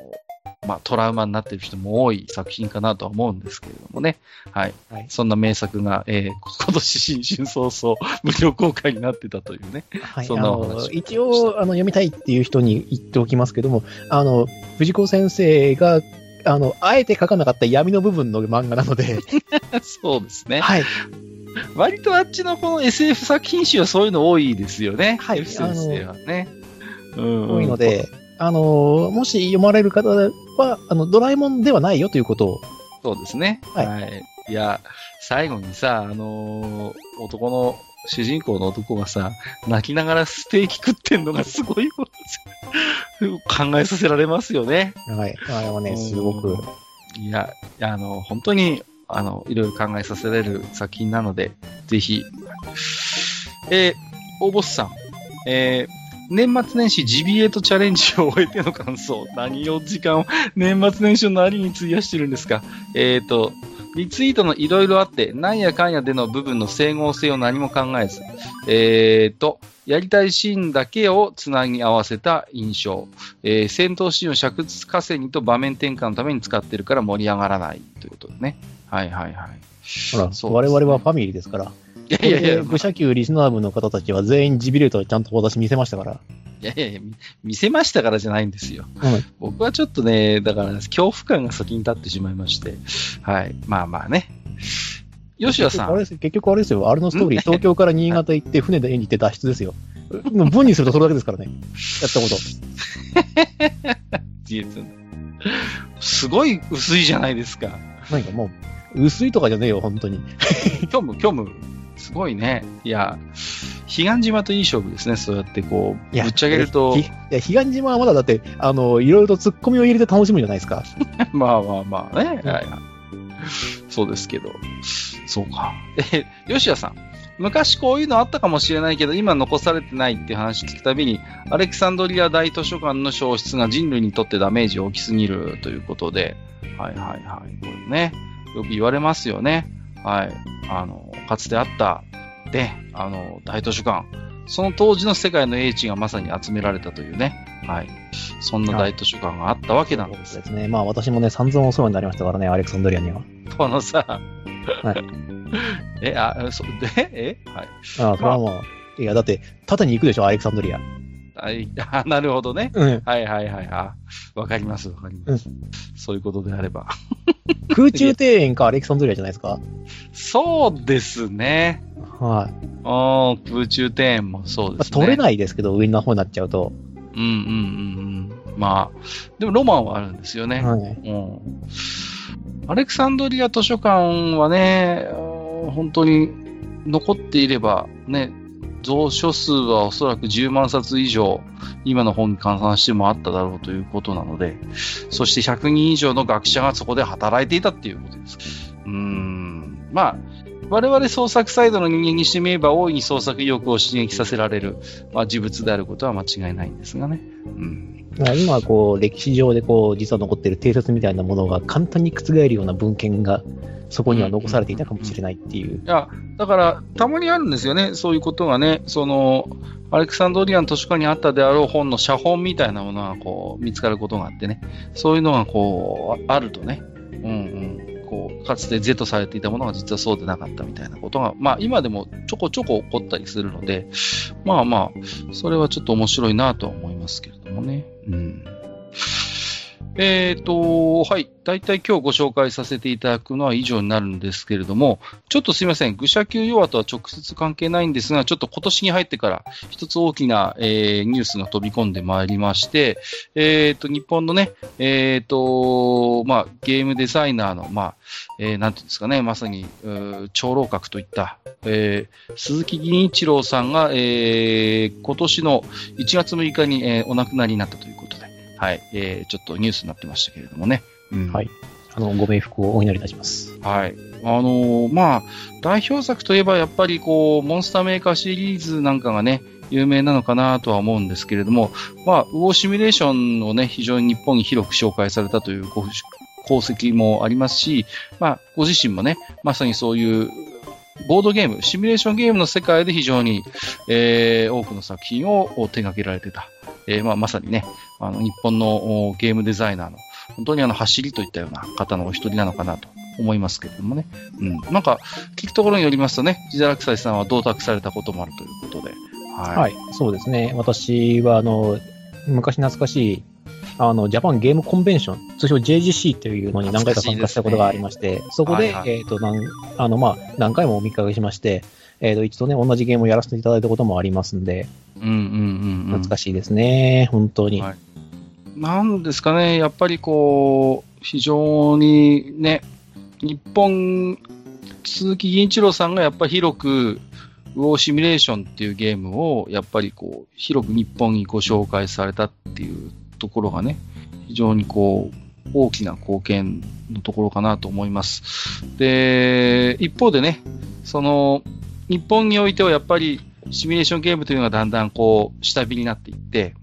まあ、トラウマになっている人も多い作品かなとは思うんですけれどもね。はい。はい、そんな名作が、えー、今年新春早々無料公開になってたというね。はい。そんな一応、あの、読みたいっていう人に言っておきますけども、あの、藤子先生が、あの、あえて書かなかった闇の部分の漫画なので。そうですね。はい。割とあっちのこの SF 作品集はそういうの多いですよね。はい。先生はね。うん、多いので、あの、もし読まれる方は、あの、ドラえもんではないよということを。そうですね。はい。はい、いや、最後にさ、あのー、男の、主人公の男がさ、泣きながらステーキ食ってんのがすごい考えさせられますよね。はい。あれはね、すごく。いや、あの、本当に、あの、いろいろ考えさせられる作品なので、ぜひ。えー、大ボスさん、えー、年末年始ジビエとチャレンジを終えての感想。何を時間を年末年始の何に費やしてるんですか？えっ、ー、と、リツイートのいろいろあって、なんやかんやでの部分の整合性を何も考えず、えっ、ー、と、やりたいシーンだけをつなぎ合わせた印象。えー、戦闘シーンを灼熱稼ぎと場面転換のために使ってるから盛り上がらないということでね。はいはいはい。ほら、ね、我々はファミリーですから。いやいやいや。愚者級リスナー部の方たちは全員ジビレートちゃんと私見せましたから。いやいやいや、見せましたからじゃないんですよ。うん、僕はちょっとね、だから恐怖感が先に立ってしまいまして。はい。まあまあね。吉谷さん。結局あれですよ。あれのストーリー、東京から新潟行って船で絵に行って脱出ですよ。文にするとそれだけですからね。やったこと。すごい薄いじゃないですか。なんかもう、薄いとかじゃねえよ、本当に。虚無、虚無。すごいね。いや、彼岸島といい勝負ですね。そうやってこう、ぶっちゃげると。いや、彼岸島はまだだって、あの、いろいろと突っ込みを入れて楽しむじゃないですか。まあまあまあね。はいはい。そうですけど。そうか。え、吉谷さん。昔こういうのあったかもしれないけど、今残されてないって話聞くたびに、アレクサンドリア大図書館の消失が人類にとってダメージ大きすぎるということで、はいはいはい。これね、よく言われますよね。はい。あの、かつてあった、で、あの、大図書館。その当時の世界の英知がまさに集められたというね。はい。そんな大図書館があったわけなんです。ですね。まあ私もね、散々お世話になりましたからね、アレクサンドリアには。このさ、はい。え、あ、そ、で、え？はい。ああ、それはもう、いや、だって、縦に行くでしょ、アレクサンドリア。はい、あ、なるほどね。うん。はいはいはい。あ、わかります、わかります。うん、そういうことであれば。空中庭園かアレクサンドリアじゃないですか？そうですね。はい。ああ、空中庭園もそうですね。まあ、取れないですけど、上の方になっちゃうと。うんうんうんうん。まあ、でもロマンはあるんですよね。はい。うん。アレクサンドリア図書館はね、本当に残っていれば、ね、蔵書数はおそらく10万冊以上、今の本に換算してもあっただろうということなので、そして100人以上の学者がそこで働いていたっていうことです。うん、まあ、我々創作サイドの人間にしてみれば大いに創作意欲を刺激させられる、まあ、事物であることは間違いないんですがね。うん。今、こう、歴史上でこう、実は残っている定説みたいなものが簡単に覆るような文献が、そこには残されていたかもしれないっていう。いや、だから、たまにあるんですよね。そういうことがね。その、アレクサンドリアン図書館にあったであろう本の写本みたいなものがこう見つかることがあってね。そういうのがこう、あるとね。うんうん。こう、かつて是とされていたものが実はそうでなかったみたいなことが、まあ今でもちょこちょこ起こったりするので、まあまあ、それはちょっと面白いなとは思いますけれどもね。うん。えっ、と、はい。大体今日ご紹介させていただくのは以上になるんですけれども、ちょっとすいません。愚者級弱とは直接関係ないんですが、ちょっと今年に入ってから一つ大きな、えーニュースが飛び込んでまいりまして、えっ、と、日本のね、えっ、と、まあ、ゲームデザイナーの、まあ、えーなんていうんですかね、まさに、長老閣といった、えー鈴木銀一郎さんが、えー今年の1月6日に、えーお亡くなりになったということ、はい、えーちょっとニュースになってましたけれどもね。うんはいあの、ご冥福をお祈りいたします。はい。あのーまあ、代表作といえばやっぱりこう、モンスターメーカーシリーズなんかがね、有名なのかなとは思うんですけれども、まあ、ウォーシミュレーションをね、非常に日本に広く紹介されたというご功績もありますし、まあ、ご自身もね、まさにそういう、ボードゲーム、シミュレーションゲームの世界で非常に、えー多くの作品をを手掛けられてた。えーまあ、まさにね、あの、日本のおゲームデザイナーの、本当にあの、走りといったような方のお一人なのかなと思いますけれどもね。うん。なんか、聞くところによりますとね、ジダラクサイさんは同卓されたこともあるということで。はい。はい、そうですね。私は、あの、昔懐かしい、あの、ジャパンゲームコンベンション、通称 JGC というのに何回か参加したことがありまして、そこで、はいはいえっ、と、なん、あの、まあ、何回もお見かけしまして、えっ、と、一度ね、同じゲームをやらせていただいたこともありますんで。懐かしいですね、本当に。はいなんですかね、やっぱりこう、非常にね、日本、鈴木銀一郎さんがやっぱり広く、ウォーシミュレーションっていうゲームを、やっぱりこう、広く日本にご紹介されたっていうところがね、非常にこう、大きな貢献のところかなと思います。で、一方でね、その、日本においてはやっぱり、シミュレーションゲームというのがだんだんこう、下火になっていって、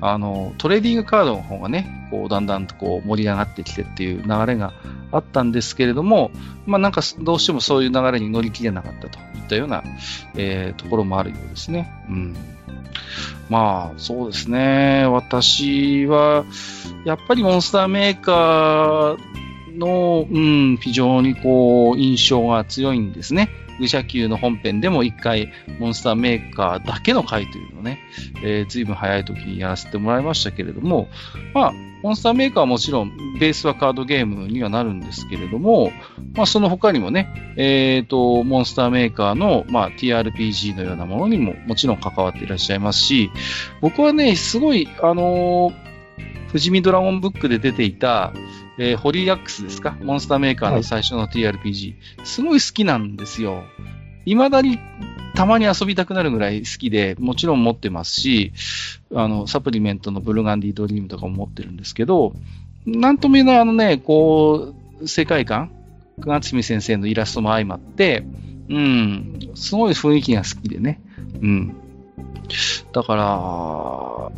あの、トレーディングカードの方がね、こう、だんだんとこう、盛り上がってきてっていう流れがあったんですけれども、まあなんか、どうしてもそういう流れに乗り切れなかったといったような、えーところもあるようですね。うん。まあ、そうですね。私は、やっぱりモンスターメーカーの、うん、非常にこう、印象が強いんですね。愚者級の本編でも一回、モンスターメーカーだけの回というのをね、えー、ずいぶん早い時にやらせてもらいましたけれども、まあ、モンスターメーカーはもちろん、ベースはカードゲームにはなるんですけれども、まあ、その他にもね、えっ、と、モンスターメーカーの、まあ、TRPG のようなものにももちろん関わっていらっしゃいますし、僕はね、すごい、あのー富士見ドラゴンブックで出ていた、えーホリーアックスですか？モンスターメーカーの最初の TRPG、すごい好きなんですよ。未だにたまに遊びたくなるぐらい好きで、もちろん持ってますし、あの、サプリメントのブルガンディドリームとかも持ってるんですけど、なんとも言えないあのね、こう、世界観、久我み先生のイラストも相まって、うん、すごい雰囲気が好きでね。うん。だから、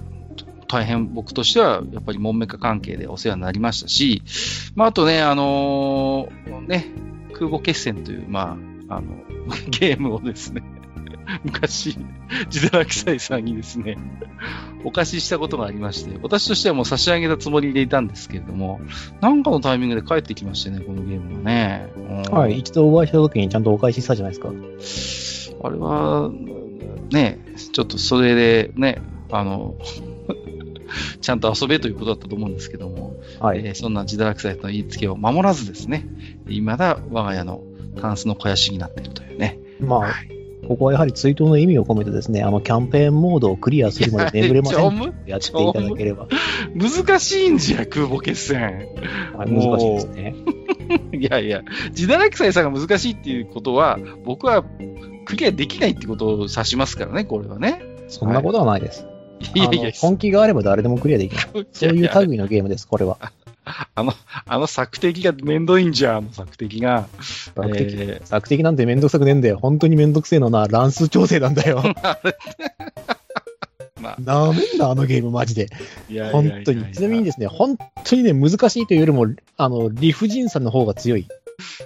大変僕としては、やっぱり門メカ関係でお世話になりましたし、まあ、あとね、あのーね、空母決戦という、まあ、あの、ゲームをですね、昔、ジダラキサイさんにですね、お貸ししたことがありまして、私としてはもう差し上げたつもりでいたんですけれども、なんかのタイミングで帰ってきましてね、このゲームがね。うんはい、一度お会いした時にちゃんとお返ししたじゃないですか。あれは、ね、ちょっとそれでね、あの、ちゃんと遊べということだったと思うんですけども、はい。えーそんな自堕落斎の言いつけを守らずですね、未だ我が家のタンスの肥やしになっているというね。まあ、ここはやはり追悼の意味を込めてですね、あの、キャンペーンモードをクリアするまで眠れませんやっていただければ、難しいんじゃ、空母決戦。はい難しいですね。いやいや、自堕落斎さんが難しいっていうことは、僕はクリアできないってことを指しますからね、これはね。そんなことはないです。いやいやあの、本気があれば誰でもクリアできます。そういう類のゲームです、これは。あの、あの索敵がめんどいんじゃん、あの索敵が。索敵、えー索敵なんてめんどくさくねえんだよ。本当にめんどくせえのはな、乱数調整なんだよ。まあ、なめんな、あのゲームマジで。いやいやいや本いや当に。ちなみにですね、本当にね、難しいというよりも、あの、理不尽さの方が強い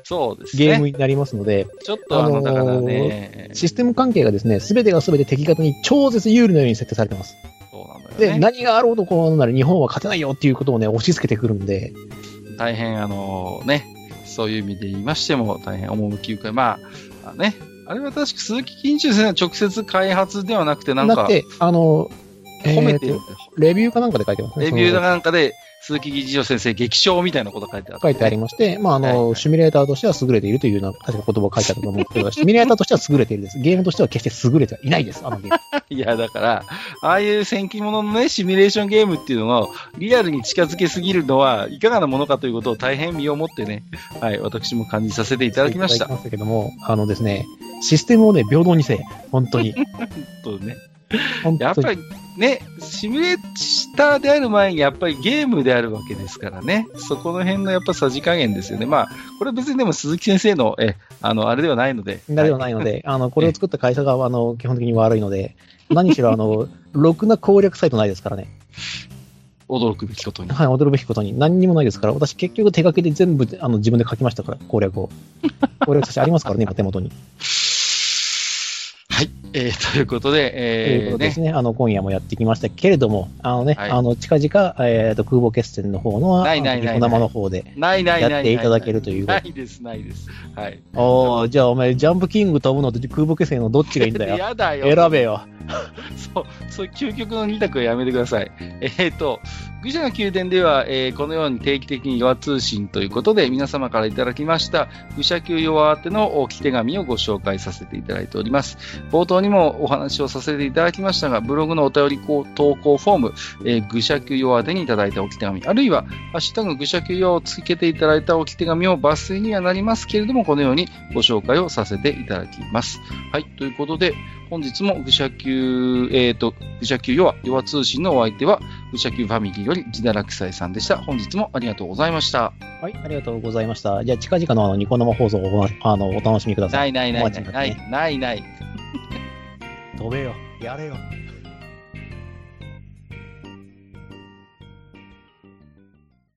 そうですね。ゲームになりますので、ちょっとあの、あのーだからね、システム関係がですね、すべてがすべて敵方に超絶有利なように設定されてます。そうなんだよで、ね。何があろうとこうなら日本は勝てないよっていうことをね、押し付けてくるんで、大変あのね、そういう意味で言いましても、大変趣深い。まあ、あね、あれは確か鈴木金中先生は直接開発ではなくて、なんかだっ、て、あの、褒めてるえーとレビューかなんかで書いてますね。レビューそのなんかで、鈴木議長先生激賞みたいなこと書いてあって。書いてありまして、まあ、あの、はいはいシミュレーターとしては優れているというような、確か言葉を書いてあったと思うんですけど、シミュレーターとしては優れているです。ゲームとしては決して優れてはいないです、あのゲーム。いや、だから、ああいう戦記物のね、シミュレーションゲームっていうのを、リアルに近づけすぎるのは、いかがなものかということを大変身をもってね、はい、私も感じさせていただきましたましたけども、あのですね、システムをね、平等にせえ。本当に。とね。本当に。やっぱりね、シミュレーターである前にやっぱりゲームであるわけですからね。そこの辺のやっぱさじ加減ですよね。まあ、これは別にでも鈴木先生の、え、あの、あれではないので。なではないので、あの、これを作った会社が、あの、基本的に悪いので、何しろ、あの、ろくな攻略サイトないですからね。驚くべきことに。はい、驚くべきことに。何にもないですから、私結局手書きで全部、あの、自分で書きましたから、攻略を。攻略写真ありますからね、今手元に。はい。えー、ということで、というえー、ねことです。ね、あの、今夜もやってきましたけれども、あのね、はいあの、近々、えっ、と、空母決戦の方のは、ないないない生の方で。やっていただけるというないです、ないです。はい。おー、じゃあお前、ジャンプキング飛ぶのと空母決戦のどっちがいいんだよ。やだよ。選べよ。そう、そう究極の二択はやめてください。えっ、と、愚者の宮殿では、えーこのように定期的に弱通信ということで、皆様からいただきました、愚者級弱宛ての置き手紙をご紹介させていただいております。冒頭にもお話をさせていただきましたが、ブログのお便り投稿フォーム、えー愚者級弱宛てにいただいた置き手紙、あるいは、ハッシュタグ愚者級弱をつけていただいた置き手紙を抜粋にはなりますけれども、このようにご紹介をさせていただきます。はい、ということで、本日も愚者級、えっ、と、愚者級弱、弱通信のお相手は、愚者級ファミリーより自堕落斎さんでした。本日もありがとうございました。はい、ありがとうございました。じゃあ、近々のあの、ニコ生放送をおあのお楽しみくださ。ないいないないお待ちになない、ってないない。飛べよ。やれよ。